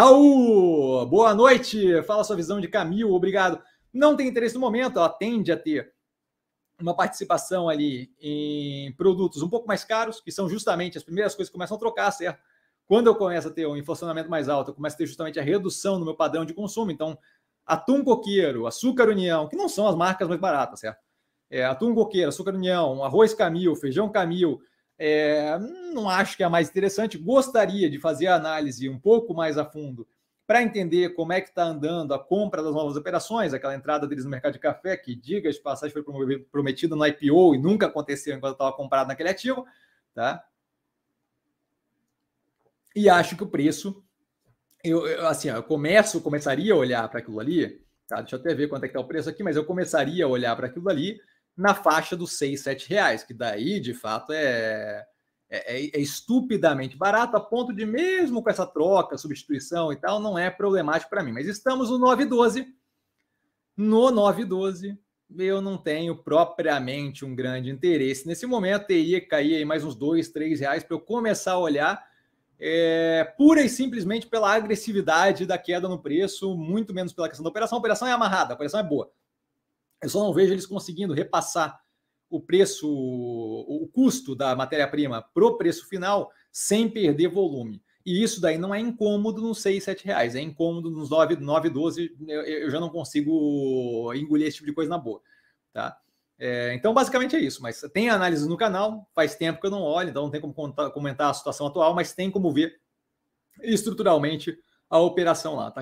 Raul, boa noite. Fala sua visão de Camil, obrigado. Não tem interesse no momento, ela tende a ter uma participação ali em produtos um pouco mais caros, que são justamente as primeiras coisas que começam a trocar, certo? Quando eu começo a ter um inflacionamento mais alto, eu começo a ter justamente a redução no meu padrão de consumo. Então, atum coqueiro, açúcar união, que não são as marcas mais baratas, certo? É, atum coqueiro, açúcar união, arroz camil, feijão camil, é, não acho que é a mais interessante. Gostaria de fazer a análise um pouco mais a fundo para entender como é que está andando a compra das novas operações, aquela entrada deles no mercado de café, que, diga de passagem, foi prometida no IPO e nunca aconteceu enquanto estava comprado naquele ativo, tá? E acho que o preço, eu, eu assim, eu começo, começaria a olhar para aquilo ali, tá? Deixa eu até ver quanto é que está o preço aqui, mas eu começaria a olhar para aquilo ali na faixa dos 6, 7 reais, que daí, de fato, é é, é, é, estupidamente barato, a ponto de, mesmo com essa troca, substituição e tal, não é problemático para mim. Mas estamos no 9,12. No 9,12, eu não tenho propriamente um grande interesse. Nesse momento, teria que cair mais uns dois, três reais para eu começar a olhar, é, pura e simplesmente pela agressividade da queda no preço, muito menos pela questão da operação. A operação é amarrada, a operação é boa. Eu só não vejo eles conseguindo repassar o preço, o custo da matéria-prima para o preço final sem perder volume. E isso daí não é incômodo nos 6, 7 reais, é incômodo nos 9, 9 12, eu, eu já não consigo engolir esse tipo de coisa na boa. Tá? É, então, basicamente é isso. Mas tem análise no canal, faz tempo que eu não olho, então não tem como contar, comentar a situação atual, mas tem como ver estruturalmente a operação lá. Tá?